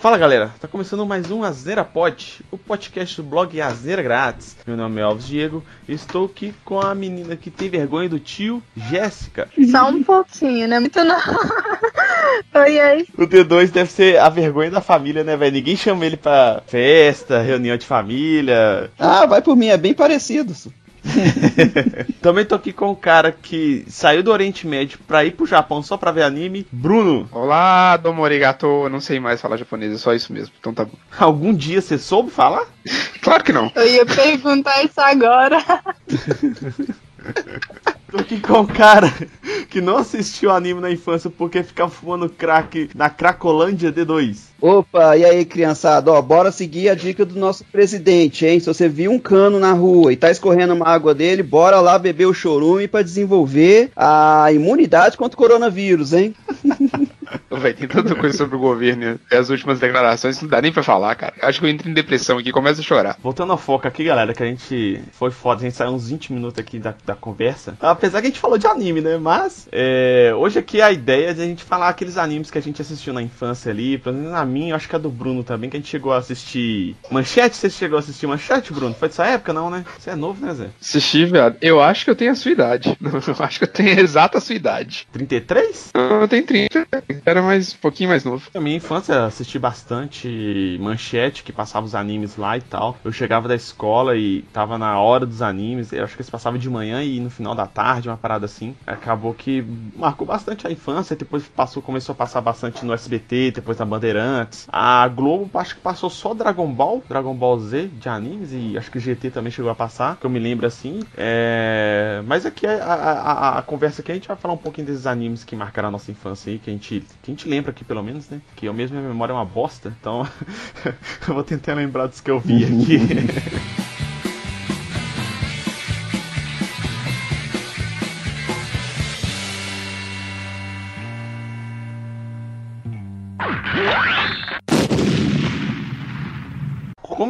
Fala galera, tá começando mais um Azeira Pod, o podcast do blog Azeira Grátis. Meu nome é Alves Diego e estou aqui com a menina que tem vergonha do tio, Jéssica. Só um pouquinho, né? Muito não. Oi, oi. O D2 deve ser a vergonha da família, né, velho? Ninguém chama ele pra festa, reunião de família. Ah, vai por mim, é bem parecido. Também tô aqui com um cara que saiu do Oriente Médio pra ir pro Japão só pra ver anime, Bruno. Olá, domo arigato. Eu não sei mais falar japonês, é só isso mesmo. Então tá bom. Algum dia você soube falar? Claro que não. Eu ia perguntar isso agora. Tô aqui com um cara que não assistiu anime na infância porque ficava fumando crack na Cracolândia D2. Opa, e aí, criançada? Ó, bora seguir a dica do nosso presidente, hein? Se você viu um cano na rua e tá escorrendo uma água dele, bora lá beber o chorume pra desenvolver a imunidade contra o coronavírus, hein? Véi, tem tanta coisa sobre o governo e as últimas declarações, não dá nem pra falar, cara. Acho que eu entro em depressão aqui, começo a chorar. Voltando ao foco aqui, galera, que a gente foi foda, a gente saiu uns 20 minutos aqui da, da conversa. Apesar que a gente falou de anime, né? Mas é, hoje aqui a ideia é de a gente falar aqueles animes que a gente assistiu na infância ali. Pelo menos na minha, eu acho que é do Bruno também, que a gente chegou a assistir. Manchete? Você chegou a assistir Manchete, Bruno? Foi dessa época, não, né? Você é novo, né, Zé? Assisti, viado. Eu acho que eu tenho a sua idade. Eu acho que eu tenho a exata a sua idade. 33? Eu tenho 30, era mais um pouquinho mais novo. Na minha infância assisti bastante manchete que passava os animes lá e tal. Eu chegava da escola e tava na hora dos animes. Eu acho que eles passavam de manhã e no final da tarde, uma parada assim. Acabou que marcou bastante a infância. Depois passou, começou a passar bastante no SBT, depois na Bandeirantes. A Globo acho que passou só Dragon Ball, Dragon Ball Z de animes e acho que GT também chegou a passar, que eu me lembro assim. É... Mas aqui a, a, a, a conversa aqui a gente vai falar um pouquinho desses animes que marcaram a nossa infância aí, que a gente, que a gente lembra aqui pelo menos, né? Que eu mesmo minha memória é uma bosta, então eu vou tentar lembrar dos que eu vi aqui.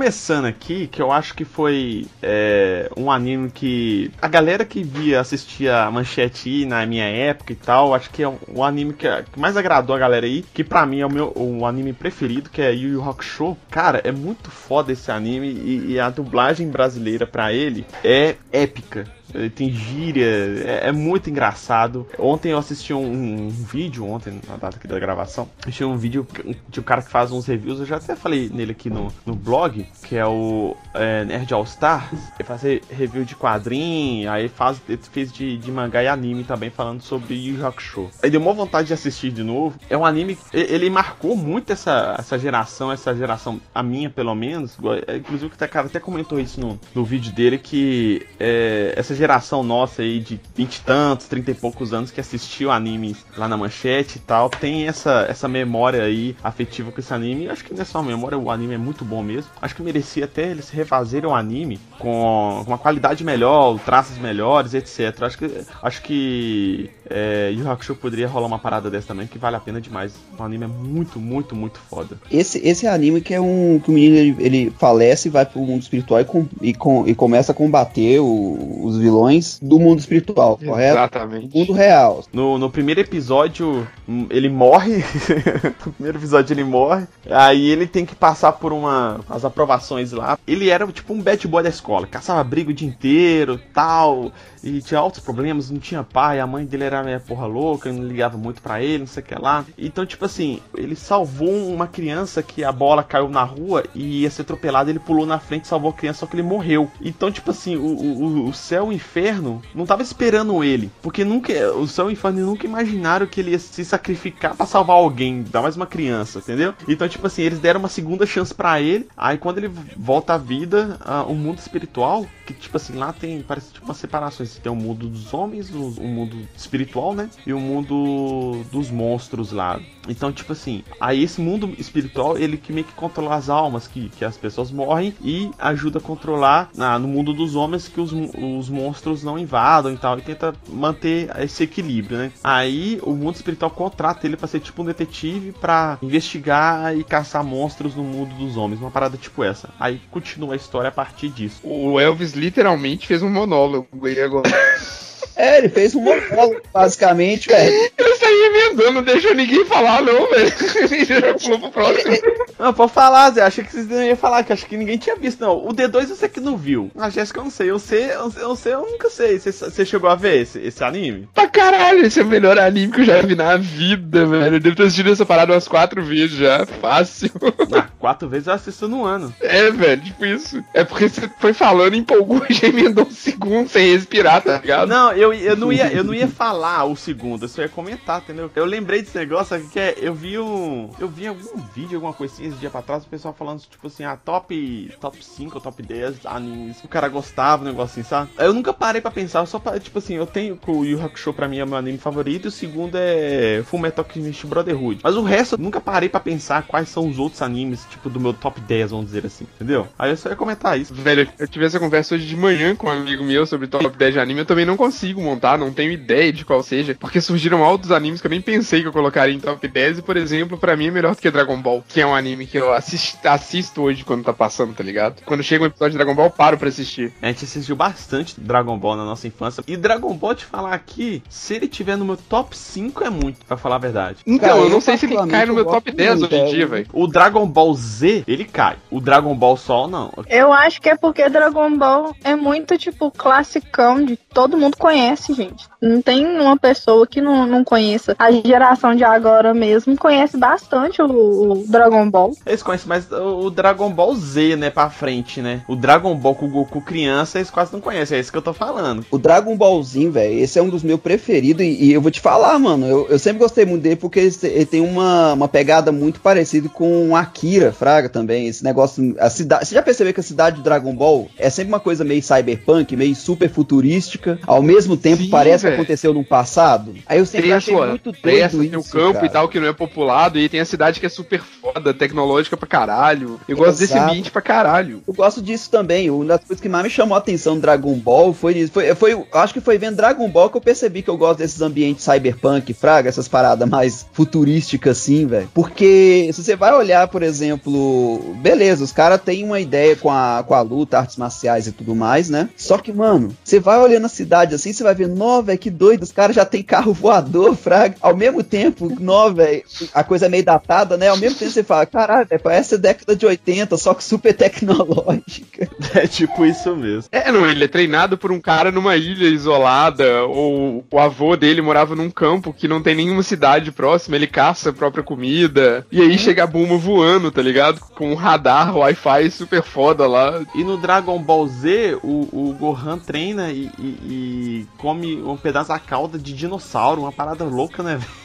Começando aqui, que eu acho que foi é, um anime que a galera que via, assistia a manchete na minha época e tal, acho que é o anime que, mais agradou a galera aí, que pra mim é o meu o anime preferido, que é Yu Yu Hakusho. Cara, é muito foda esse anime e, e a dublagem brasileira pra ele é épica tem gíria, é, é, muito engraçado. Ontem eu assisti um, um, vídeo, ontem, na data aqui da gravação, assisti um vídeo de um cara que faz uns reviews, eu já até falei nele aqui no, no blog, que é o é, Nerd All Stars. Ele faz review de quadrinho, aí faz, fez de, de mangá e anime também, falando sobre Yu Hakusho. Aí deu uma vontade de assistir de novo. É um anime, ele marcou muito essa, essa geração, essa geração, a minha pelo menos. Inclusive o cara até comentou isso no, no vídeo dele, que é, essa geração nossa aí de vinte e tantos, trinta e poucos anos que assistiu anime lá na manchete e tal, tem essa, essa memória aí afetiva com esse anime. Acho que não é só memória, o anime é muito bom mesmo. Acho que merecia até eles refazerem o anime com uma qualidade melhor, traços melhores, etc. Acho que, acho que é, Yu Hakusho poderia rolar uma parada dessa também, que vale a pena demais. O anime é muito, muito, muito foda. Esse, esse anime que é um. que o menino ele, ele falece, vai pro mundo espiritual e, com, e, com, e começa a combater o, os vilões do mundo espiritual, correto? Exatamente. Mundo real. No, no primeiro episódio, ele morre. no primeiro episódio ele morre. Aí ele tem que passar por uma. as aprovações lá. Ele era tipo um bad boy da escola, caçava briga o dia inteiro tal. E tinha altos problemas, não tinha pai, a mãe dele era meio porra louca, não ligava muito para ele, não sei o que lá. Então, tipo assim, ele salvou uma criança que a bola caiu na rua e ia ser atropelada, ele pulou na frente, salvou a criança, só que ele morreu. Então, tipo assim, o, o, o céu e o inferno não tava esperando ele, porque nunca o céu e o inferno nunca imaginaram que ele ia se sacrificar para salvar alguém, dar mais uma criança, entendeu? Então, tipo assim, eles deram uma segunda chance para ele. Aí quando ele volta à vida, uh, o mundo espiritual, que tipo assim, lá tem parece tipo umas separações, tem o mundo dos homens, o, o mundo espiritual, né? E o mundo dos monstros lá. Então, tipo assim, aí esse mundo espiritual, ele que meio que controla as almas, que, que as pessoas morrem e ajuda a controlar no mundo dos homens que os, os monstros não invadam e tal, e tenta manter esse equilíbrio, né? Aí o mundo espiritual contrata ele para ser tipo um detetive para investigar e caçar monstros no mundo dos homens, uma parada tipo essa. Aí continua a história a partir disso. O Elvis literalmente fez um monólogo aí agora. É, ele fez um monólogo, basicamente, velho. Eu saí emendando, não deixou ninguém falar, não, velho. Já pulou pro próximo. Não, pode falar, Zé. Achei que vocês não iam falar, que acho que ninguém tinha visto, não. O D2 você que não viu. A Jéssica eu não sei. Eu sei, eu, eu sei, eu nunca sei. Você, você chegou a ver esse, esse anime? Pra caralho, esse é o melhor anime que eu já vi na vida, velho. Eu devo ter assistido essa parada umas quatro vezes já. Fácil. Ah, quatro vezes eu assisto no ano. É, velho, tipo isso. É porque você foi falando, empolgou e já emendou um segundo sem respirar, tá ligado? Não, eu, eu, não ia, eu não ia falar o segundo, eu só ia comentar, entendeu? Eu lembrei desse negócio aqui que é, eu vi um. Eu vi algum vídeo, alguma coisa assim, esse dia pra trás, o pessoal falando, tipo assim, ah, top, top 5 top 10 animes. O cara gostava, um negócio assim, sabe? Eu nunca parei pra pensar, só pra, tipo assim, eu tenho o Yu Hakusho pra mim é meu anime favorito, e o segundo é Full Metal Alchemist Brotherhood. Mas o resto, eu nunca parei pra pensar quais são os outros animes, tipo, do meu top 10, vamos dizer assim, entendeu? Aí eu só ia comentar isso. Velho, eu tive essa conversa hoje de manhã com um amigo meu sobre top 10 de anime. Eu também não consigo montar, não tenho ideia de qual seja, porque surgiram altos animes que eu nem pensei que eu colocaria em top 10. E, por exemplo, pra mim é melhor do que Dragon Ball, que é um anime que eu assisto, assisto hoje quando tá passando, tá ligado? Quando chega um episódio de Dragon Ball, eu paro pra assistir. A gente assistiu bastante Dragon Ball na nossa infância. E Dragon Ball, te falar aqui, se ele tiver no meu top 5 é muito, pra falar a verdade. Então, Cara, eu não sei se ele cai no meu eu top gosto 10 muito, hoje em dia, velho. O Dragon Ball Z, ele cai. O Dragon Ball Sol, não. Eu acho que é porque Dragon Ball é muito, tipo, classicão de todo mundo conhece, gente. Não tem uma pessoa que não, não conheça. A geração de agora mesmo conhece bastante o, o Dragon Ball. Eles conhecem mais o o Dragon Ball Z, né, pra frente, né? O Dragon Ball com o Goku criança, eles quase não conhecem. É isso que eu tô falando. O Dragon Ballzinho, velho, esse é um dos meus preferidos. E, e eu vou te falar, mano, eu, eu sempre gostei muito dele porque ele, ele tem uma, uma pegada muito parecida com Akira, Fraga também. Esse negócio. A cidade, você já percebeu que a cidade do Dragon Ball é sempre uma coisa meio cyberpunk, meio super futurística. Ao mesmo tempo, Sim, parece que velho. aconteceu no passado. Aí eu sempre Tem achei sua muito doido tem o isso, campo cara. e tal, que não é populado, e tem a cidade que é super foda, tecnológica pra caralho. Eu gosto desse ambiente pra caralho. Eu gosto disso também. Uma das coisas que mais me chamou a atenção no Dragon Ball foi isso. Foi, foi, acho que foi vendo Dragon Ball que eu percebi que eu gosto desses ambientes cyberpunk, fraga, essas paradas mais futurísticas assim, velho. Porque se você vai olhar, por exemplo, beleza, os caras têm uma ideia com a, com a luta, artes marciais e tudo mais, né? Só que, mano, você vai olhando a cidade assim, você vai ver, nó, velho, que doido, os caras já tem carro voador, fraga. Ao mesmo tempo, nó, velho, a coisa é meio datada, né? Ao mesmo tempo você fala, caralho, véio, parece a década de 80, só que super tecnológica. É tipo isso mesmo. É, não, ele é treinado por um cara numa ilha isolada, ou o avô dele morava num campo que não tem nenhuma cidade próxima, ele caça a própria comida, e aí chega a Bulma voando, tá ligado? Com um radar, Wi-Fi super foda lá. E no Dragon Ball Z, o, o Gohan treina e, e- e come um pedaço da cauda de dinossauro, uma parada louca, né? velho?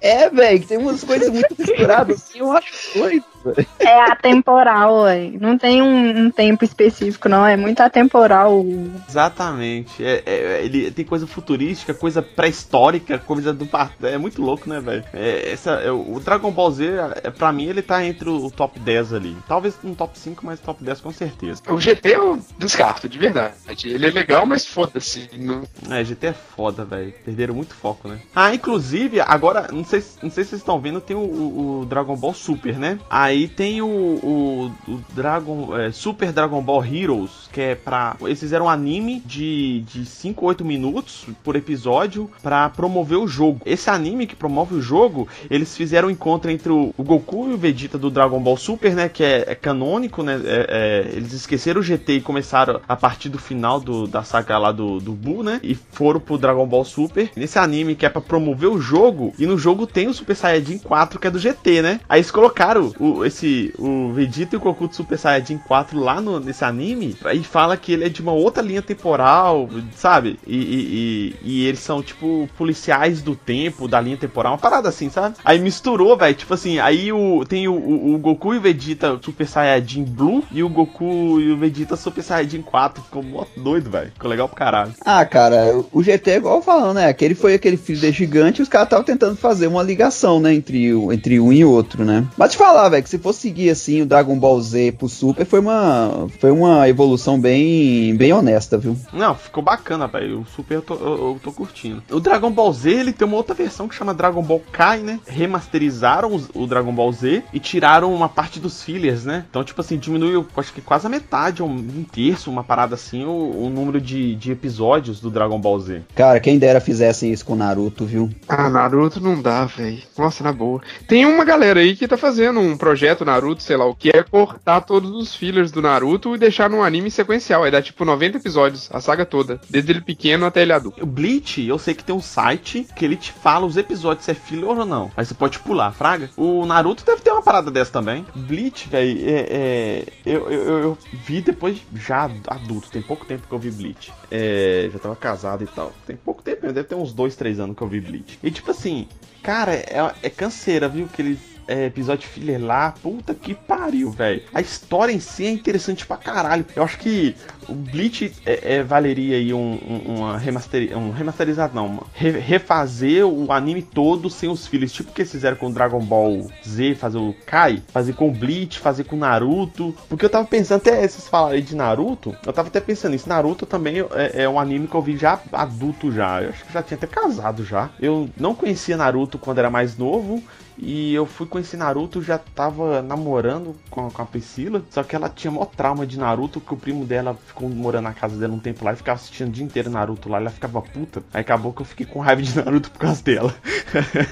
É, velho, tem umas coisas muito misturadas assim, eu acho doido, velho. É atemporal, ué. Não tem um, um tempo específico, não. É muito atemporal. Exatamente. É, é- ele tem coisa futurística, coisa pré-histórica, coisa do passado. É muito louco, né, velho? É, essa, é, o Dragon Ball Z, é, pra mim, ele tá entre o top 10 ali. Talvez no top 5, mas top 10 com certeza. O GT eu descarto, de verdade. Ele é legal, mas foda-se. Não... É, GT é foda, velho. Perderam muito foco, né? Ah, inclusive, agora, não sei, não sei se vocês estão vendo, tem o, o- o Dragon Ball Super, né? Aí tem o, o, o Dragon é, Super Dragon Ball Heroes, que é pra. Fizeram um anime de, de 5 ou 8 minutos por episódio pra promover o jogo. Esse anime que promove o jogo, eles fizeram um encontro entre o, o Goku e o Vegeta do Dragon Ball Super, né? Que é, é canônico, né? é- é, eles esqueceram o GT e começaram a partir do final do, da saga lá do, do Buu, né? E foram pro Dragon Ball Super. Nesse anime que é pra promover o jogo. E no jogo tem o Super Saiyajin 4, que é do GT, né? Aí eles colocaram o, esse, o Vegeta e o Goku do Super Saiyajin 4 lá no, nesse anime. E fala que ele é de uma outra linha temporal, sabe? E, e, e- e eles são, tipo, policiais do tempo, da linha temporal. Uma parada assim, sabe? Aí misturou, velho. Tipo assim, aí o, tem o, o- o Goku e o Vegeta Super Saiyajin Blue. E o Goku e o Vegeta Super Saiyajin 4. Ficou mó doido, velho. Ficou legal pro caralho. Ah, cara, o GT é igual falando, né? Aquele foi aquele filho de gigante e os caras estavam tentando fazer uma ligação, né? Entre, o, entre um e outro, né? Mas te falar, velho, que se for seguir assim o Dragon Ball Z pro Super, foi uma, foi uma evolução bem, bem honesta, viu? Não, ficou bacana, velho. O Super eu tô, eu, eu tô curtindo. O Dragon Ball Z, ele tem uma outra versão que chama Dragon Ball Kai, né? Remasterizaram os- o Dragon Ball Z e tiraram uma parte dos fillers, né? Então, tipo assim, diminuiu, acho que quase a metade, um, um terço, uma parada assim, o, o número de, de episódios do Dragon Ball Z. Cara, quem dera fizessem isso com o Naruto, viu? Ah, Naruto não dá, velho. Nossa, na boa. Tem uma galera aí que tá fazendo um projeto Naruto, sei lá o que, é cortar todos os fillers do Naruto e deixar num anime sequencial. Aí dá tipo 90 episódios, a saga toda. Desde ele pequeno até ele adulto. O Bleach, eu sei que tem um site que ele te fala os episódios se é filler ou não. Aí você pode pular, fraga. O Naruto deve ter uma parada dessa também. Bleach, velho, é, é, eu, eu, eu- eu vi depois, já adulto, tem pouco tempo que eu vi Bleach. É, já tava casado e tal. Tem pouco tempo, deve ter uns dois, três anos que eu vi Bleach. E tipo assim, cara, é, é canseira, viu? Aqueles é, episódio filler lá, puta que pariu, velho. A história em si é interessante pra caralho. Eu acho que o Bleach é, é, valeria aí um, um, uma remaster, um remasterizado, não, uma- re- refazer o anime todo sem os fillers, tipo que fizeram com Dragon Ball Z, fazer o Kai, fazer com Bleach, fazer com Naruto. Porque eu tava pensando, até esses falarem de Naruto, eu tava até pensando nisso. Naruto também é, é um anime que eu vi já adulto já. Eu acho que já tinha até casado já. Eu não conhecia Naruto quando era mais novo. E eu fui conhecer Naruto, já tava namorando com, com a Priscila. Só que ela tinha maior trauma de Naruto, que o primo dela ficou morando na casa dela um tempo lá e ficava assistindo o dia inteiro Naruto lá. Ela ficava puta. Aí acabou que eu fiquei com raiva de Naruto por causa dela.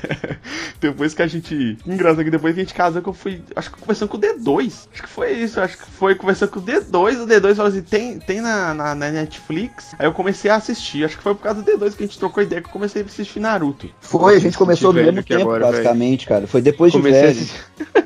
depois que a gente. Engraçado que depois que a gente casou, que eu fui. Acho que conversando com o D2. Acho que foi isso. Acho que foi conversando com o D2. O D2 falou assim: tem, tem na, na, na Netflix. Aí eu comecei a assistir. Acho que foi por causa do D2 que a gente trocou ideia que eu comecei a assistir Naruto. Foi, a gente começou no mesmo tempo, agora, basicamente, cara. Foi depois de Comecei velho. assistir...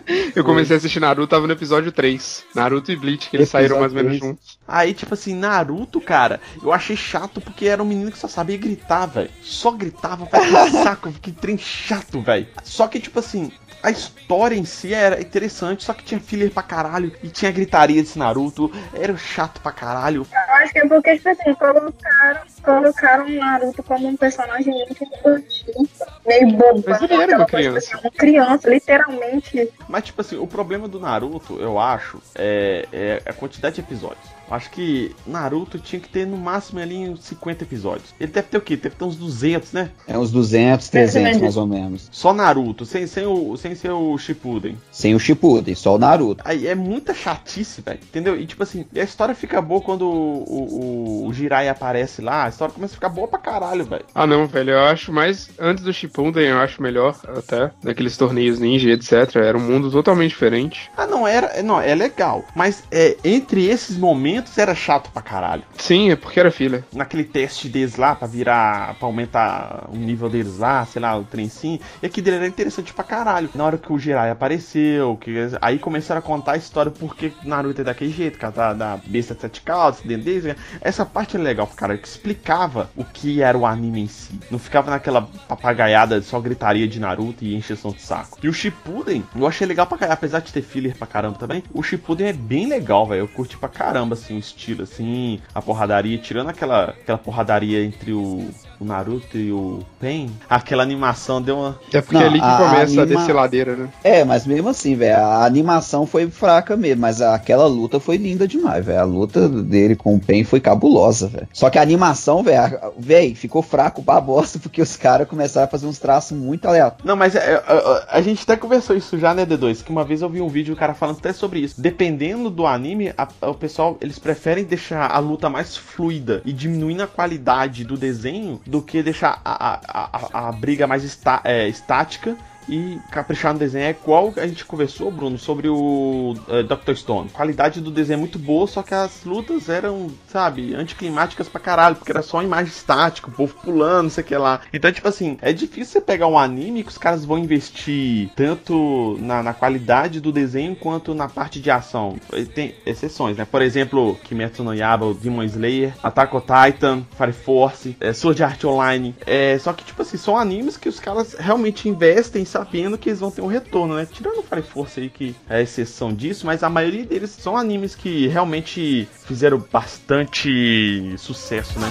Eu comecei a assistir Naruto, tava no episódio 3. Naruto e Bleach, que eles Episódio saíram mais ou menos 3. juntos. Aí, tipo assim, Naruto, cara, eu achei chato porque era um menino que só sabia gritar, velho. Só gritava, vai que saco, que trem chato, velho. Só que, tipo assim, a história em si era interessante, só que tinha filler pra caralho e tinha gritaria desse Naruto. Era chato pra caralho. Eu acho que é porque, tipo assim, colocaram, colocaram o Naruto como um personagem muito infantil. Meio bobo. Mas ele era uma criança. tipo assim, Uma criança, literalmente. Mas, tipo assim, o problema do Naruto, eu acho, é, é a quantidade de episódios. Acho que Naruto tinha que ter no máximo ali uns 50 episódios. Ele deve ter o quê? Deve ter uns 200, né? É uns 200, 300 mais ou menos. Só Naruto, sem, sem, o, sem ser o Shippuden. Sem o Shippuden, só o Naruto. Aí é muita chatice, velho. Entendeu? E tipo assim, e a história fica boa quando o, o, o Jirai aparece lá. A história começa a ficar boa pra caralho, velho. Ah não, velho, eu acho mais. Antes do Shippuden, eu acho melhor, até. Daqueles torneios ninja, etc. Era um mundo totalmente diferente. Ah, não, era. Não, é legal. Mas é, entre esses momentos era chato pra caralho. Sim, é porque era filha. Naquele teste deles lá, pra virar. pra aumentar o nível deles lá, sei lá, o trencinho. E aqui dele era interessante pra caralho. Na hora que o Jirai apareceu, que aí começaram a contar a história porque Naruto é daquele jeito, cara, da, da besta de sete caudas, dentro deles. Essa parte é legal, cara, que explicava o que era o anime em si. Não ficava naquela papagaiada só gritaria de Naruto e encheção de saco. E o Shippuden, eu achei legal pra caralho, apesar de ter filler pra caramba também. O Shippuden é bem legal, velho. Eu curti pra caramba, assim, o estilo, assim, a porradaria, tirando aquela, aquela porradaria entre o, o Naruto e o Pain. Aquela animação deu uma. É porque Não, é ali que a- começa a, anima- descer ladeira, né? É, mas mesmo assim, velho, a animação foi fraca mesmo, mas aquela luta foi linda demais, velho. A luta dele com o Pen foi cabulosa, velho. Só que a animação, velho, velho, ficou fraco pra bosta, porque os caras começaram a fazer uns traços muito aleatórios. Não, mas é, é, é, a gente até conversou isso já, né, D2? Que uma vez eu vi um vídeo do cara falando até sobre isso. Dependendo do anime, a- o pessoal, eles preferem deixar a luta mais fluida e diminuindo a qualidade do desenho do que deixar a, a, a, a briga mais está- é, estática e caprichar no desenho é igual a gente conversou, Bruno, sobre o eh, Dr. Stone. A qualidade do desenho é muito boa, só que as lutas eram, sabe, anticlimáticas pra caralho, porque era só imagem estática, o povo pulando, não sei o que lá. Então, tipo assim, é difícil você pegar um anime que os caras vão investir tanto na, na qualidade do desenho quanto na parte de ação. Tem exceções, né? Por exemplo, Kimetsu no Yaba, Demon Slayer, Attack on Titan, Fire Force, é, Sword Art Online. É, só que, tipo assim, são animes que os caras realmente investem sabendo que eles vão ter um retorno, né? Tirando o Fire Force aí, que é a exceção disso, mas a maioria deles são animes que realmente fizeram bastante sucesso, né?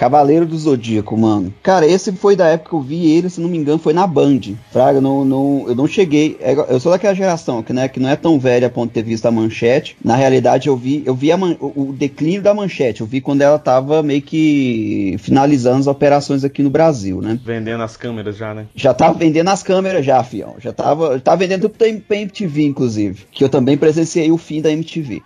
Cavaleiro do Zodíaco, mano. Cara, esse foi da época que eu vi ele, se não me engano, foi na Band. Fraga, não, não, eu não cheguei. é, Eu sou daquela geração que, né, que não é tão velha a ponto de ter visto a manchete. Na realidade, eu vi, eu vi a man- o, o declínio da manchete. Eu vi quando ela tava meio que finalizando as operações aqui no Brasil, né? Vendendo as câmeras já, né? Já tava vendendo as câmeras já, fião. Já tava, tava vendendo tudo pra pra MTV, inclusive. Que eu também presenciei o fim da MTV.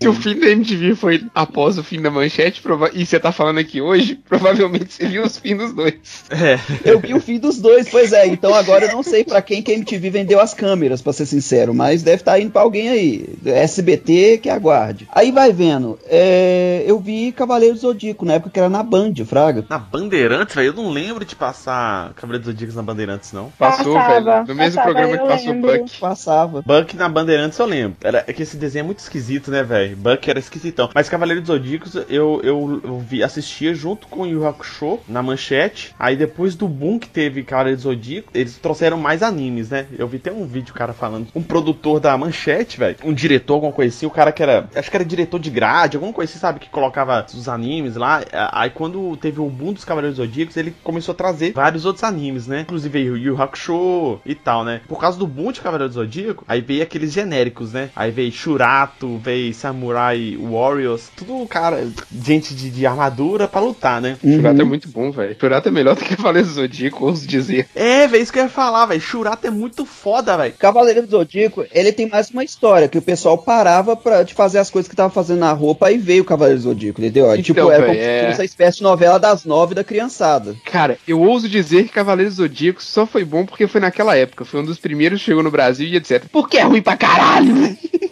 Se o fim da MTV foi após o fim da manchete, prova- e você tá falando aqui hoje, provavelmente você viu os fins dos dois. É. Eu vi o fim dos dois, pois é. Então agora eu não sei pra quem que a MTV vendeu as câmeras, pra ser sincero, mas deve estar indo pra alguém aí. SBT que aguarde. Aí vai vendo. é, eu vi Cavaleiro Zodíaco, na época que era na Band, Fraga. Na Bandeirantes, velho, eu não lembro de passar Cavaleiro dos Zodíacos na Bandeirantes, não. Passou, Passava, velho. No mesmo passava, programa que passou o lembro. Buck. Passava. Buck na Bandeirantes eu lembro. Era, é que esse desenho é muito esquisito, né, velho? Buck era esquisitão. Mas Cavaleiro dos Zodíacos eu, eu, eu vi, assistia junto com o Yu Hakusho na manchete. Aí depois do boom que teve Cavaleiro dos Zodíacos, eles trouxeram mais animes, né? Eu vi até um vídeo, cara, falando. Um produtor da manchete, velho. Um diretor, alguma coisa assim. O cara que era. Acho que era diretor de grade, alguma coisa assim, sabe? Que colocava os animes lá. Aí quando teve o boom dos Cavaleiros Zodíacos, ele começou a trazer vários outros animes, né? Inclusive o Yu Hakusho e tal, né? Por causa do boom de Cavaleiros do Zodíaco, aí veio aqueles genéricos, né? Aí veio Shurato, veio Samurai Warriors, tudo, cara, gente de, de armadura pra lutar, né? Churato é Uhum. muito bom, velho. Churato é melhor do que Cavaleiro do Zodíaco, ouso dizer. É, velho, isso que eu ia falar, velho. Shurato é muito foda, velho. Cavaleiro do Zodíaco, ele tem mais uma história, que o pessoal parava pra, de fazer as coisas que tava fazendo na roupa e veio o Cavaleiro do Zodíaco, entendeu? Então, tipo, era como véi, se é. fosse essa espécie de novela das nove da criançada. Cara, eu ouso dizer que Cavaleiro do Zodíaco só foi bom porque foi naquela época. Foi um dos primeiros que chegou no Brasil e etc. Porque é ruim pra caralho, velho.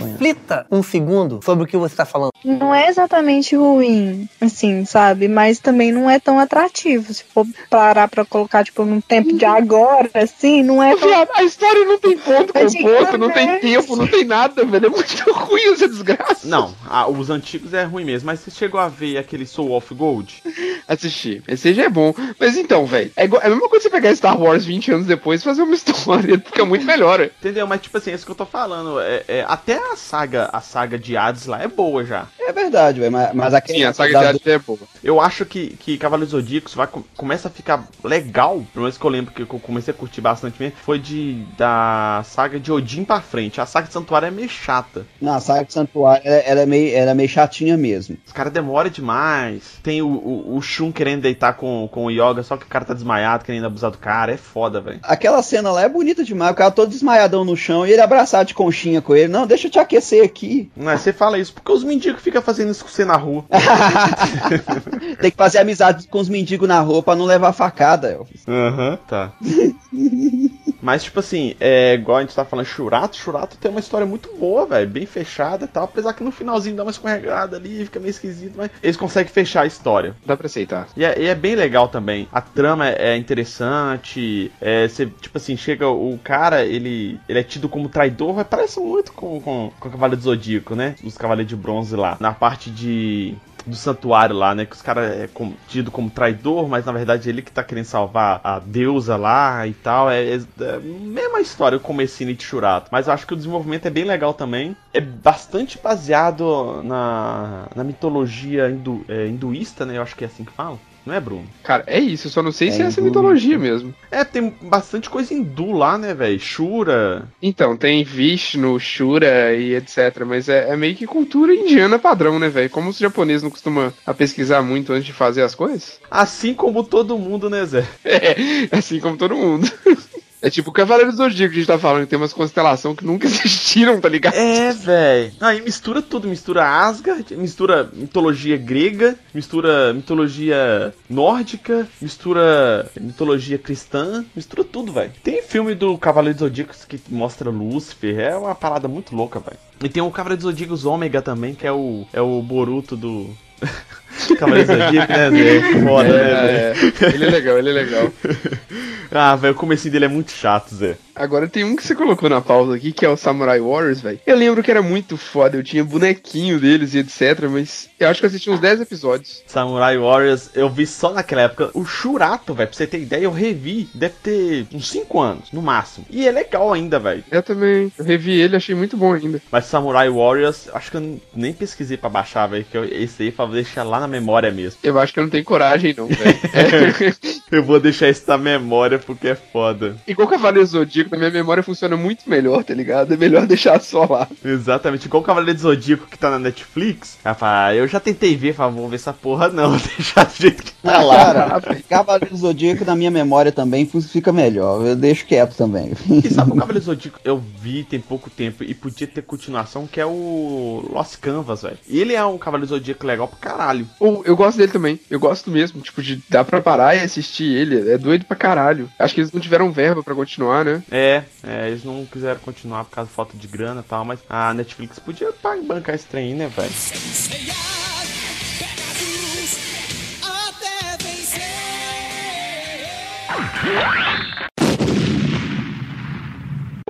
Reflita um segundo sobre o que você está falando. Não é exatamente ruim, assim, sabe? Mas também não é tão atrativo. Se for parar pra colocar, tipo, num tempo de agora, assim, não é tão... Viado, a história não tem ponto com Antigamente. ponto, não tem tempo, não tem nada, velho. É muito ruim essa desgraça. Não, a- os antigos é ruim mesmo, mas você chegou a ver aquele Soul of Gold? Assistir. Esse já é bom. Mas então, velho, é, igual- é a mesma coisa você pegar Star Wars 20 anos depois e fazer uma história. Fica muito melhor. velho. Entendeu? Mas, tipo assim, é isso que eu tô falando. É, é- até a saga, a saga de Hades lá é boa já. É verdade, velho, mas, mas aquele Sim, a saga de Hades já é boa. Eu acho que, que Cavaleiros Zodíacos vai, com- começa a ficar legal, pelo menos que eu lembro que eu comecei a curtir bastante mesmo, foi de da saga de Odin pra frente. A saga de Santuário é meio chata. Na saga de Santuário, ela, ela é meio, ela é meio chatinha mesmo. Os caras demoram demais. Tem o, o, o Shun querendo deitar com, com o Yoga, só que o cara tá desmaiado, querendo abusar do cara. É foda, velho. Aquela cena lá é bonita demais, o cara todo desmaiadão no chão e ele abraçado de conchinha com ele. Não, deixa eu te aquecer aqui. Não é, você fala isso porque os mendigos ficam fazendo isso com você na rua. Tem que fazer amizade com os mendigos na rua pra não levar facada, Elvis. Aham, tá. Mas, tipo assim, é igual a gente tá falando, Churato, Churato tem uma história muito boa, velho, bem fechada e tal. Apesar que no finalzinho dá uma escorregada ali, fica meio esquisito, mas eles conseguem fechar a história. Dá pra aceitar. E é, e é bem legal também. A trama é, é interessante. É, você, tipo assim, chega o cara, ele, ele é tido como traidor, mas parece muito com, com, com o Cavaleiro do Zodíaco, né? Os Cavaleiros de Bronze lá. Na parte de. Do santuário lá, né? Que os caras é com- tido como traidor, mas na verdade ele que tá querendo salvar a deusa lá e tal. É, é, é mesma história, o comecinho de Churato. Mas eu acho que o desenvolvimento é bem legal também. É bastante baseado na, na mitologia hindu, é, hinduísta, né? Eu acho que é assim que fala. Não é, Bruno? Cara, é isso. Eu só não sei É se é essa hindu, mitologia mesmo. É, tem bastante coisa hindu lá, né, velho? Shura. Então, tem Vishnu, Shura e etc. Mas é, é meio que cultura indiana padrão, né, velho? Como os japoneses não costumam a pesquisar muito antes de fazer as coisas. Assim como todo mundo, né, Zé? É, assim como todo mundo. É tipo o Cavaleiro do Zodíaco que a gente tá falando, tem umas constelações que nunca existiram, tá ligado? É, velho. Aí mistura tudo, mistura Asgard, mistura mitologia grega, mistura mitologia nórdica, mistura mitologia cristã, mistura tudo, velho. Tem filme do Cavaleiro dos Zodíacos que mostra Lúcifer, é uma parada muito louca, velho. E tem o Cavaleiro dos Zodíacos Ômega também, que é o é o Boruto do Cavaleiro dos Zodíacos, né, Zé? É Foda, né? É, é. ele é legal, ele é legal. Ah, velho, o comecinho dele é muito chato, Zé. Agora tem um que você colocou na pausa aqui, que é o Samurai Warriors, velho. Eu lembro que era muito foda, eu tinha bonequinho deles e etc, mas eu acho que eu assisti uns 10 episódios. Samurai Warriors, eu vi só naquela época. O Shurato, velho, pra você ter ideia, eu revi. Deve ter uns 5 anos, no máximo. E é legal ainda, velho. Eu também, eu revi ele, achei muito bom ainda. Mas Samurai Warriors, acho que eu nem pesquisei pra baixar, velho. Que eu, esse aí pra deixar lá na memória mesmo. Eu acho que eu não tenho coragem não, velho. É. Eu vou deixar isso na memória porque é foda. Igual Cavaleiro Zodíaco, na minha memória funciona muito melhor, tá ligado? É melhor deixar só lá. Exatamente, igual o Cavaleiro do Zodíaco que tá na Netflix. Ela fala, ah, eu já tentei ver, fala, vou ver essa porra não, deixar do jeito que tá lá. Cara, Cavaleiro Zodíaco na minha memória também fica melhor. Eu deixo quieto também. E sabe o Cavaleiro Zodíaco? Eu vi tem pouco tempo e podia ter continuação, que é o Lost Canvas, velho. E ele é um Cavaleiro Zodíaco legal pra caralho. Ou eu gosto dele também. Eu gosto mesmo, tipo, de dar pra parar e assistir ele. É doido pra caralho. Acho que eles não tiveram verba pra continuar, né? É, é, eles não quiseram continuar por causa de falta de grana e tal, mas a Netflix podia bancar esse trem, aí, né, velho?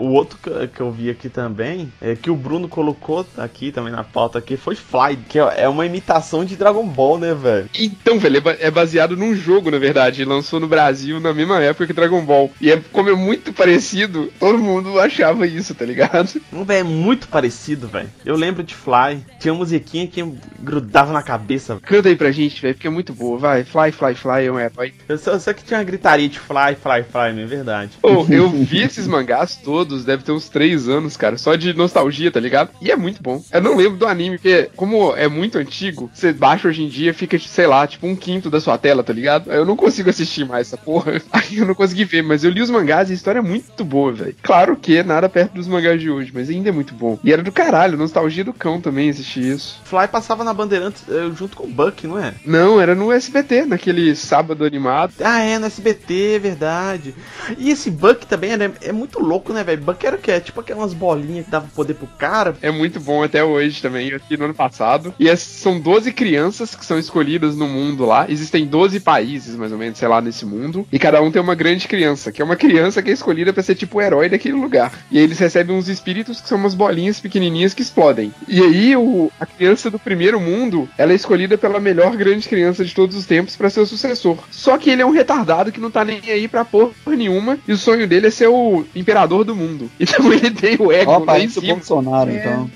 O outro que, que eu vi aqui também, é que o Bruno colocou aqui também na pauta aqui, foi Fly, que é é uma imitação de Dragon Ball, né, velho? Então, velho, é é baseado num jogo, na verdade. Lançou no Brasil na mesma época que Dragon Ball. E é, como é muito parecido, todo mundo achava isso, tá ligado? Não, velho, é muito parecido, velho. Eu lembro de Fly, tinha uma musiquinha que grudava na cabeça. Canta aí pra gente, velho, porque é muito boa. Vai, Fly, Fly, Fly, é um herói. Eu só, só que tinha uma gritaria de Fly, Fly, Fly, não é verdade. Ô, eu vi esses mangás todos, deve ter uns três anos, cara, só de nostalgia, tá ligado? E é muito bom. Eu não lembro do anime, porque, como é muito antigo, você baixa hoje em dia, fica, sei lá, tipo um quinto da sua tela, tá ligado? Eu não consigo assistir mais essa porra. Aí eu não consegui ver, mas eu li os mangás e a história é muito boa, velho. Claro que nada perto dos mangás de hoje, mas ainda é muito bom. E era do caralho, nostalgia do cão também assistir isso. Fly passava na Bandeirantes eh, junto com o Buck, não é? Não, era no SBT, naquele sábado animado. Ah, é, no SBT, é verdade. E esse Buck também né, é muito louco, né, velho? Buck era o quê? Tipo aquelas bolinhas que dava poder pro cara. É muito bom até hoje também, assisti no ano passado. E essas são 12 crianças que são escolhidas no mundo lá. Existem 12 países, mais ou menos, sei lá, nesse mundo. E cada um tem uma grande criança, que é uma criança que é escolhida pra ser tipo o herói daquele lugar. E eles recebem uns espíritos que são umas bolinhas pequenininhas que explodem. E aí o, a criança do primeiro mundo, ela é escolhida pela melhor grande criança de todos os tempos pra ser o sucessor. Só que ele é um retardado que não tá nem aí pra porra nenhuma. E o sonho dele é ser o imperador do mundo. Então ele tem o ego Ó, lá em o cima. Bolsonaro, então.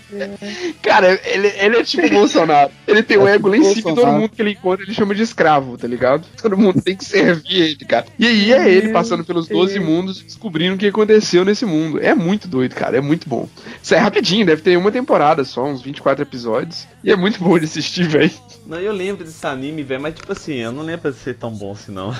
Cara, ele, ele é tipo o Bolsonaro. Ele tem o É ego lá tipo em cima e todo Bolsonaro. mundo que ele encontra ele chama de escravo, tá ligado? Todo mundo tem que servir ele, cara. E aí é ele passando pelos 12 mundos e descobrindo o que aconteceu nesse mundo. É muito doido, cara. É muito bom. Isso é rapidinho, deve ter uma temporada só, uns 24 episódios. E é muito bom de assistir, velho. Não, eu lembro desse anime, velho, mas tipo assim, eu não lembro de ser tão bom assim, não.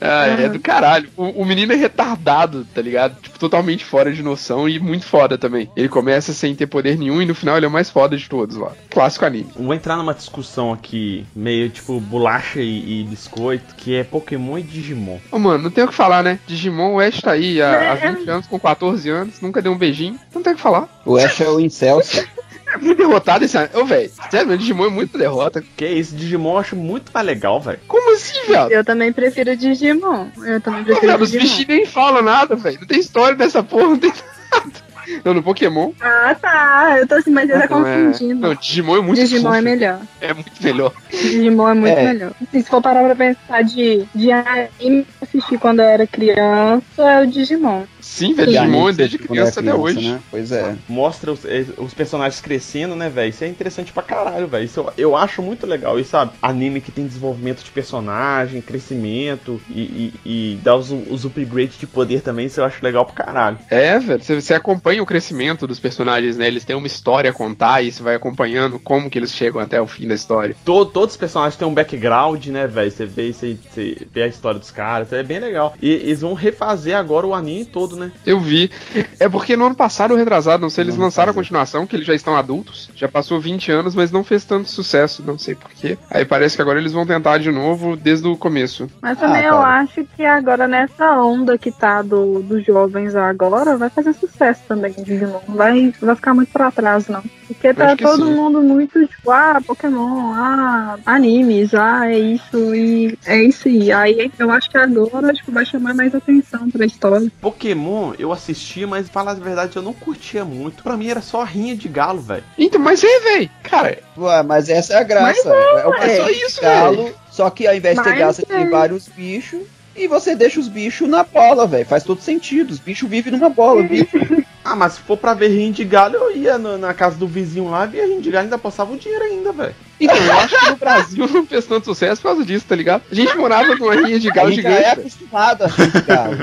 Ah, é do caralho. O, o menino é retardado, tá ligado? Tipo, totalmente fora de noção e muito foda também. Ele começa sem ter poder nenhum e no final ele é o mais foda de todos lá. Clássico anime. Vou entrar numa discussão aqui, meio tipo bolacha e, e biscoito, que é Pokémon e Digimon. Ô, mano, não tem o que falar, né? Digimon, o Ash tá aí há, há 20 anos, com 14 anos, nunca deu um beijinho. Não tem o que falar. O Ash é o Incelso. É muito derrotado esse ano. Ô, velho, sério, meu Digimon é muito derrota. Que isso, Digimon eu acho muito mais legal, velho. Como assim, viado? Eu também prefiro Digimon. Eu também Ô, prefiro os Digimon. bichinhos nem falam nada, velho. Não tem história dessa porra, não tem nada. Não, no Pokémon. Ah, tá. Eu tô assim, mas ele tá Não, é... confundindo. não, Digimon é muito Digimon é melhor. É muito melhor. Digimon é muito É. melhor. Assim, se for parar pra pensar de, de anime que eu assisti quando eu era criança, é o Digimon. Sim, velho, Digimon é desde quando era criança até hoje. Né? Pois é. Mostra os, eh, os personagens crescendo, né, velho? Isso é interessante pra caralho, velho. Isso eu, eu acho muito legal. E sabe, anime que tem desenvolvimento de personagem, crescimento e, e, e dá os, os upgrades de poder também, isso eu acho legal pra caralho. É, velho, você, você acompanha o crescimento dos personagens, né? Eles têm uma história a contar e você vai acompanhando como que eles chegam até o fim da história. To- todos os personagens têm um background, né, velho? Você vê, você, você vê a história dos caras, é bem legal. E eles vão refazer agora o anime todo, né? Eu vi. É porque no ano passado, retrasado, não sei, eles ano lançaram a passado. continuação, que eles já estão adultos. Já passou 20 anos, mas não fez tanto sucesso, não sei porquê. Aí parece que agora eles vão tentar de novo desde o começo. Mas também Ah, eu cara. acho que agora nessa onda que tá do, dos jovens agora, vai fazer sucesso também Digimon. Vai, vai ficar muito pra trás, não. Porque tá todo sim. mundo muito, tipo, ah, Pokémon, ah, animes, ah, é isso e é isso aí. Aí eu acho que agora agora, tipo, vai chamar mais atenção pra história. Pokémon eu assistia, mas falar a verdade eu não curtia muito. Pra mim era só rinha de galo, velho. Então, mas é, velho. Cara, Ué, mas essa é a graça. é uma é só isso, galo, velho. Só que ao invés de ter Mas galo, você tem é. vários bichos. E você deixa os bichos na bola, velho. Faz todo sentido. Os bichos vivem numa bola, bicho. Ah, mas se for pra ver rinha de galho, eu ia no- na casa do vizinho lá, via rinha de galho e ainda passava o dinheiro ainda, velho. Então, eu acho que no Brasil não fez tanto sucesso por causa disso, tá ligado? A gente morava numa rinha de A galo gente já gigante. é acostumado a rinha de galo.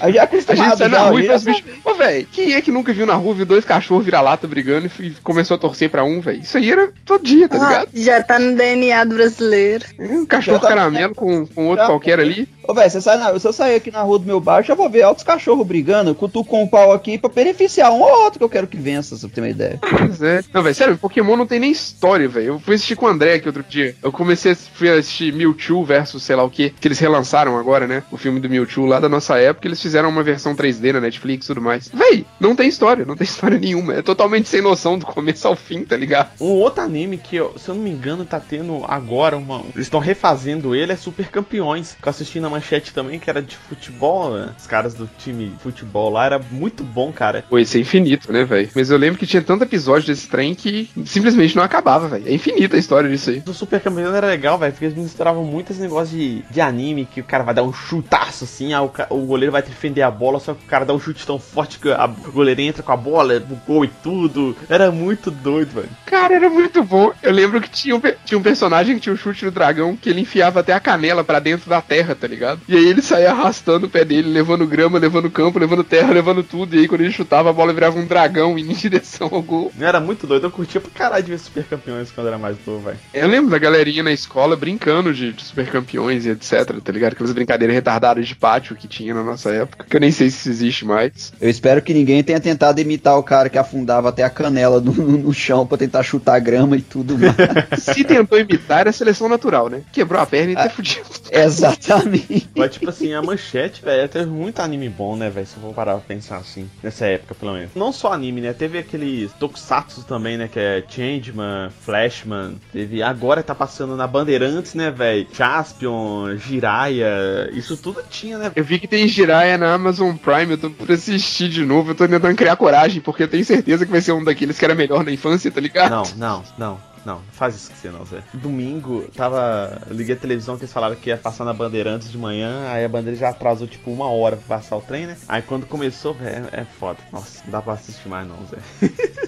A gente é A acostumado gente sai na rua e gente faz já bicho. Ô, velho, quem é que nunca viu na rua, viu dois cachorros vira-lata brigando e começou a torcer pra um, velho? Isso aí era todo dia, tá Ah, ligado? já tá no DNA do brasileiro. Um cachorro tá- caramelo com, com outro qualquer ali. Ô, velho, você sai na- se eu sair aqui na rua do meu bairro, já vou ver altos cachorros brigando. Cutuco com um pau aqui pra beneficiar um ou outro que eu quero que vença, se você ter uma ideia. Pois é. Não, velho, sério, Pokémon não tem nem história, velho. Eu fui assistir com o André aqui outro dia. Eu comecei a fui assistir Mewtwo versus sei lá o que, que eles relançaram agora, né? O filme do Mewtwo lá da nossa época, eles fizeram uma versão 3D na Netflix e tudo mais. Véi, não tem história, não tem história nenhuma. É totalmente sem noção do começo ao fim, tá ligado? Um outro anime que, se eu não me engano, tá tendo agora uma. Eles estão refazendo ele, é Super Campeões. Que eu assisti na manchete também, que era de futebol, né? Os caras do time de futebol lá, era muito bom, cara. Pô, isso é infinito, né, velho? Mas eu lembro que tinha tanto episódio desse trem que simplesmente não acabava, velho. É infinita a história disso aí. O Super Campeões era legal, velho, porque eles misturavam muito esse negócio de, de anime, que o cara vai dar um chutaço assim, aí o, o goleiro vai defender a bola, só que o cara dá um chute tão forte que a, o goleiro entra com a bola, o gol e tudo. Era muito doido, velho. Cara, era muito bom. Eu lembro que tinha um, tinha um personagem que tinha o chute do dragão que ele enfiava até a canela pra dentro da terra, tá ligado? E aí ele saía arrastando o pé dele, levando grama, levando campo, levando terra, levando tudo. E aí quando ele chutava, a bola virava um dragão indo em direção ao gol. Era muito doido, eu curtia pra caralho de ver Super Campeões quando era mais novo, velho. Eu lembro da galerinha na escola brincando de, de super campeões e etc, tá ligado? Aquelas brincadeiras retardadas de pátio que tinha na nossa época, que eu nem sei se isso existe mais. Eu espero que ninguém tenha tentado imitar o cara que afundava até a canela no, no- no chão pra tentar chutar a grama e tudo mais. Se tentou imitar, era seleção natural, né? Quebrou a perna e tá fudido. Exatamente. Mas, tipo assim, a manchete, velho, teve muito anime bom, né, velho? Se eu for parar pra pensar assim, nessa época, pelo menos. Não só anime, né? Teve aqueles tokusatsu também, né? Que é Changeman, Flashman. Teve. Agora tá passando na Bandeirantes, né, velho? Jaspion, Jiraiya. Isso tudo tinha, né? Eu vi que tem Jiraiya na Amazon Prime, eu tô por assistir de novo, eu tô tentando criar coragem, porque eu tenho certeza que vai ser um daqueles que era melhor na infância, tá ligado? Não, não, não. Não, não faz isso com você não, Zé. Domingo, tava. Liguei a televisão que eles falaram que ia passar na Bandeirantes de manhã, aí a bandeira já atrasou tipo uma hora pra passar o trem, né? Aí quando começou, velho, é foda. Nossa, não dá pra assistir mais não, Zé.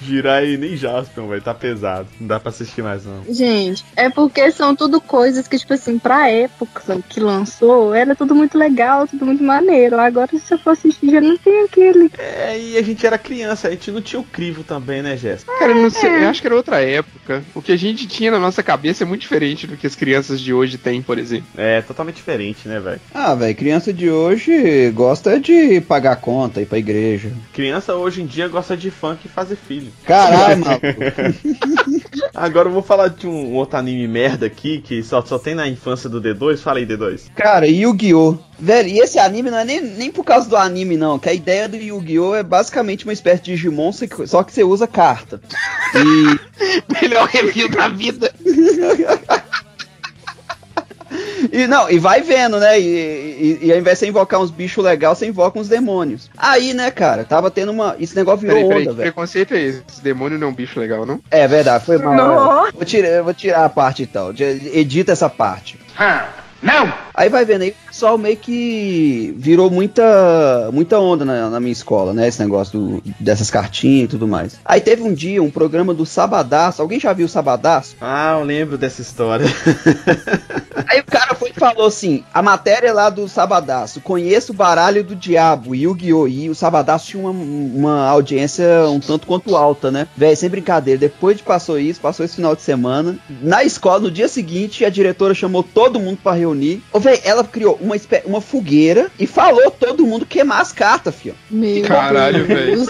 Girar e nem Jaspion, velho, tá pesado. Não dá pra assistir mais não. Gente, é porque são tudo coisas que, tipo assim, pra época que lançou, era tudo muito legal, tudo muito maneiro. Agora, se eu for assistir, já não tem aquele. É, e a gente era criança, a gente não tinha o crivo também, né, Jéssica? Cara, eu não sei, eu acho que era outra época. O que a gente tinha na nossa cabeça é muito diferente do que as crianças de hoje têm, por exemplo. É totalmente diferente, né, velho? Ah, velho, criança de hoje gosta de pagar conta, ir pra igreja. Criança hoje em dia gosta de funk e fazer filho. Caralho, maluco. Agora eu vou falar de um outro anime merda aqui, que só, só tem na infância do D2. Fala aí, D2. Cara, Yu-Gi-Oh! Velho, e esse anime não é nem, nem por causa do anime, não. Que a ideia do Yu-Gi-Oh! é basicamente uma espécie de Digimon, só que você usa carta. E. Melhor review da vida. E não, e vai vendo, né? E, e, e ao invés de você invocar uns bichos legais, você invoca uns demônios. Aí, né, cara, tava tendo uma. Esse negócio virou Peraí, peraí, onda, velho. preconceito é esse? Demônio não é um bicho legal, não? É verdade, foi mal. Vou tirar, eu vou tirar a parte então. de- Edita essa parte. Não! Aí vai vendo aí, o pessoal meio que virou muita muita onda na, na minha escola, né? Esse negócio do- dessas cartinhas e tudo mais. Aí teve um dia um programa do Sabadaço. Alguém já viu o Sabadaço? Ah, eu lembro dessa história. Aí o cara foi e falou assim: a matéria lá do Sabadaço, conheço o baralho do diabo, Yu-Gi-Oh! E o Sabadaço tinha uma, uma audiência um tanto quanto alta, né? Véi, sem brincadeira, depois de passou isso, passou esse final de semana, na escola, no dia seguinte, a diretora chamou todo mundo pra reunir. Ô, ela criou uma, uma fogueira e falou todo mundo queimar as cartas, fio. Meu Caralho, Deus.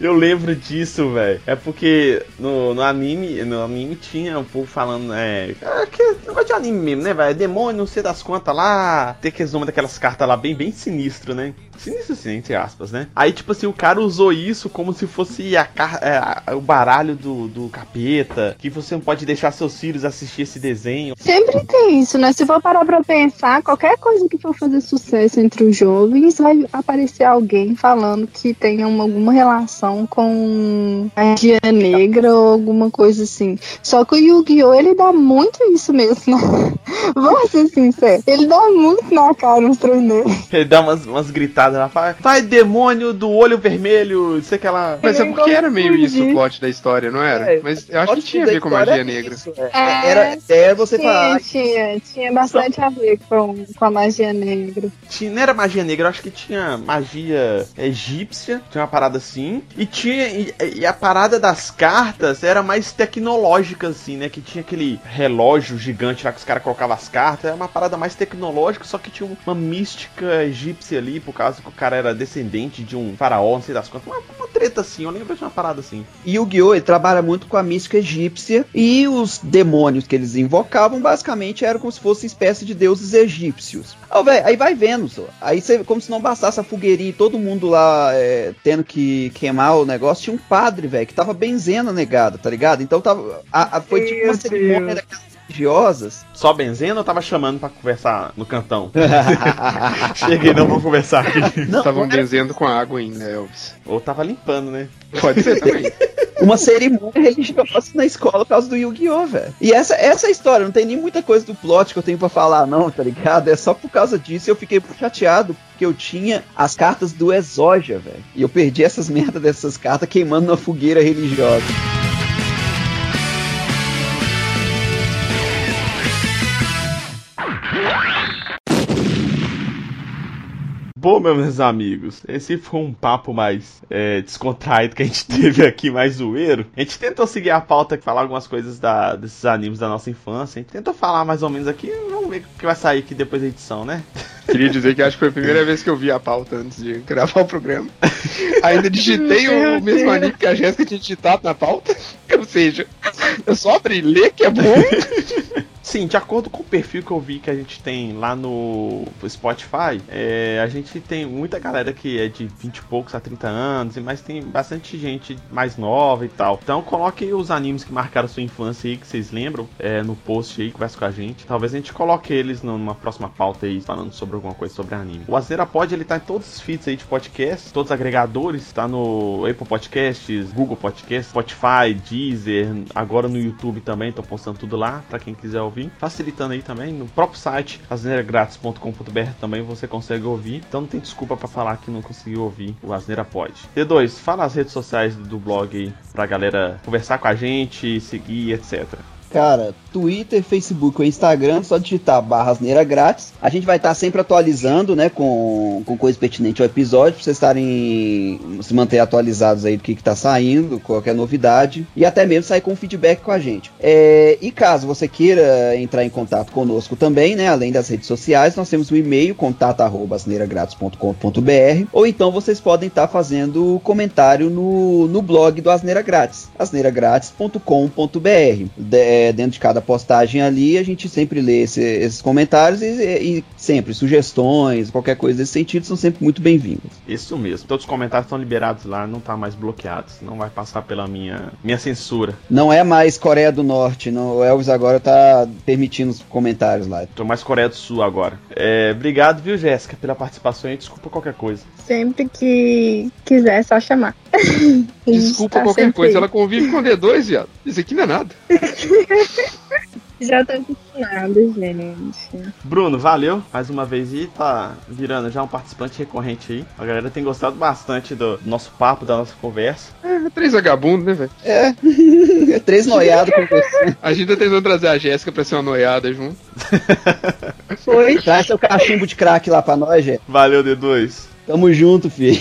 Eu lembro disso, velho. É porque no, no anime, no anime tinha um povo falando, é. é que negócio de anime mesmo, né, velho? Demônio, não sei das quantas lá. Tem aqueles nomes daquelas cartas lá bem, bem sinistro, né? Sinistro assim, entre aspas, né? Aí, tipo assim, o cara usou isso como se fosse a, é, a- o baralho do, do capeta. Que você não pode deixar seus filhos assistir esse desenho. Sempre tem isso, né? Se for parar pra pensar, qualquer coisa que for fazer sucesso entre os jovens, vai aparecer alguém falando que tem uma- alguma relação com magia negra ou alguma coisa assim. Só que o Yu-Gi-Oh! ele dá muito isso mesmo, né? Vamos ser sinceros. Ele dá muito na cara uns trem dele. Ele dá umas, umas gritadas lá, fala, vai demônio do olho vermelho, sei que ela. Mas é Eu porque era meio isso o plot da história, não era? É, Mas eu acho que tinha a ver com magia é negra. isso, é. Era, é você falar. Tinha, tinha, tinha bastante a ver com, com a magia negra. Tinha, não era magia negra, eu acho que tinha magia egípcia, tinha uma parada assim. E tinha. E, e a parada das cartas era mais tecnológica, assim, né? Que tinha aquele relógio gigante lá que os caras colocavam as cartas. Era uma parada mais tecnológica, só que tinha uma mística egípcia ali, por causa que o cara era descendente de um faraó, não sei das quantas. Uma, uma treta assim, eu lembro de uma parada assim. E o Yu-Gi-Oh! ele trabalha muito com a mística egípcia e os demônios que eles invocavam basicamente eram como se fossem espécie de deuses egípcios. Ó, véi, aí vai vendo, só. Aí você, como se não bastasse a fogueirinha e todo mundo lá é, tendo que queimar o negócio, tinha um padre, velho, que tava benzendo a negada, tá ligado? Então tava. a- a- foi tipo uma cerimônia Deus. Religiosas. Só benzendo ou tava chamando pra conversar no cantão? Cheguei, não vou conversar aqui. Não, Estavam benzendo com água ainda, Elvis. Ou tava limpando, né? Pode ser também. uma cerimônia religiosa na escola por causa do Yu-Gi-Oh, velho. E essa, essa é a história, não tem nem muita coisa do plot que eu tenho pra falar, não, tá ligado? É só por causa disso eu fiquei chateado, porque eu tinha as cartas do Exódia, velho. E eu perdi essas merdas dessas cartas queimando na fogueira religiosa. Bom, meus amigos, esse foi um papo mais é, descontraído que a gente teve aqui, mais zoeiro. A gente tentou seguir a pauta, falar algumas coisas da- desses animes da nossa infância. A gente tentou falar mais ou menos aqui, vamos ver o que vai sair aqui depois da edição, né? Queria dizer que acho que foi a primeira vez que eu vi a pauta antes de gravar o programa. Ainda digitei o mesmo anime que a Jéssica tinha digitado na pauta. Ou seja, eu só abri ler que é bom. Sim, de acordo com o perfil que eu vi que a gente tem lá no Spotify, é, a gente tem muita galera que é de 20 e poucos a 30 anos, mas tem bastante gente mais nova e tal. Então coloque os animes que marcaram sua infância aí, que vocês lembram, é, no post aí, conversa com a gente. Talvez a gente coloque eles numa próxima pauta aí, falando sobre alguma coisa sobre anime. O Azeira Pod, ele tá em todos os feeds aí de podcast, todos os agregadores, tá no Apple Podcasts, Google Podcasts, Spotify, Deezer, agora no YouTube também, tô postando tudo lá, pra quem quiser ouvir. Facilitando aí também, no próprio site, asneiragratis.com.br também você consegue ouvir. Então não tem desculpa pra falar que não conseguiu ouvir o Asneira Pod. D2, fala as redes sociais do blog aí, pra galera conversar com a gente, seguir, etc. Cara, Twitter, Facebook ou Instagram, só digitar barra asneira grátis. A gente vai estar sempre atualizando, né, com, com coisa pertinente ao episódio, pra vocês estarem, se manter atualizados aí do que, que tá saindo, qualquer novidade, e até mesmo sair com feedback com a gente. É, e caso você queira entrar em contato conosco também, né, além das redes sociais, nós temos o e-mail, contato arroba asneiragratis.com.br, ou então vocês podem estar fazendo comentário no, no blog do Asneira Grátis, asneiragratis.com.br. De- é, dentro de cada postagem ali, a gente sempre lê esse- esses comentários e, e sempre sugestões, qualquer coisa desse sentido, são sempre muito bem-vindos. Isso mesmo. Todos os comentários estão liberados lá, não tá mais bloqueados. Não vai passar pela minha, minha censura. Não é mais Coreia do Norte, não, o Elvis agora tá permitindo os comentários lá. Tô mais Coreia do Sul agora. É, obrigado, viu, Jéssica, pela participação e desculpa qualquer coisa. Sempre que quiser, é só chamar. Desculpa tá qualquer coisa, aí. ela convive com D2, viado. Isso aqui não é nada. Já tô acostumada, gente. Bruno, valeu mais uma vez e tá virando já um participante recorrente aí. A galera tem gostado bastante do nosso papo, da nossa conversa. É, três vagabundos, né, velho? É, três noiados com você. A gente tá tentando trazer a Jéssica pra ser uma noiada junto. Foi. Traz seu cachimbo de crack lá pra nós, gente. Valeu, D2. Tamo junto, filho.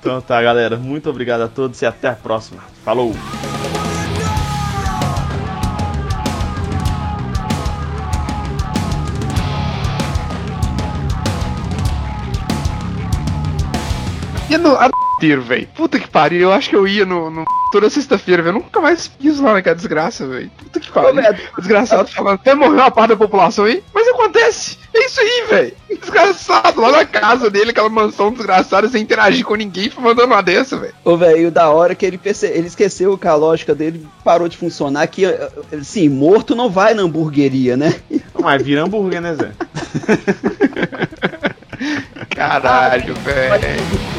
Então tá, galera. Muito obrigado a todos e até a próxima. Falou! ia no inteiro, velho. Puta que pariu, eu acho que eu ia no, no- toda sexta-feira, velho. Eu Nunca mais piso lá naquela desgraça, velho. Puta que pariu. Desgraçado falando, vai morrer uma parte da população aí? Mas acontece! É isso aí, velho! Desgraçado, lá na casa dele, aquela mansão desgraçada, sem interagir com ninguém, mandando uma dessa, velho. Ô, velho, o da hora que ele, perce... ele esqueceu que a lógica dele parou de funcionar, que, assim, morto não vai na hamburgueria, né? Mas vira hambúrguer, né, Zé? Caralho, velho.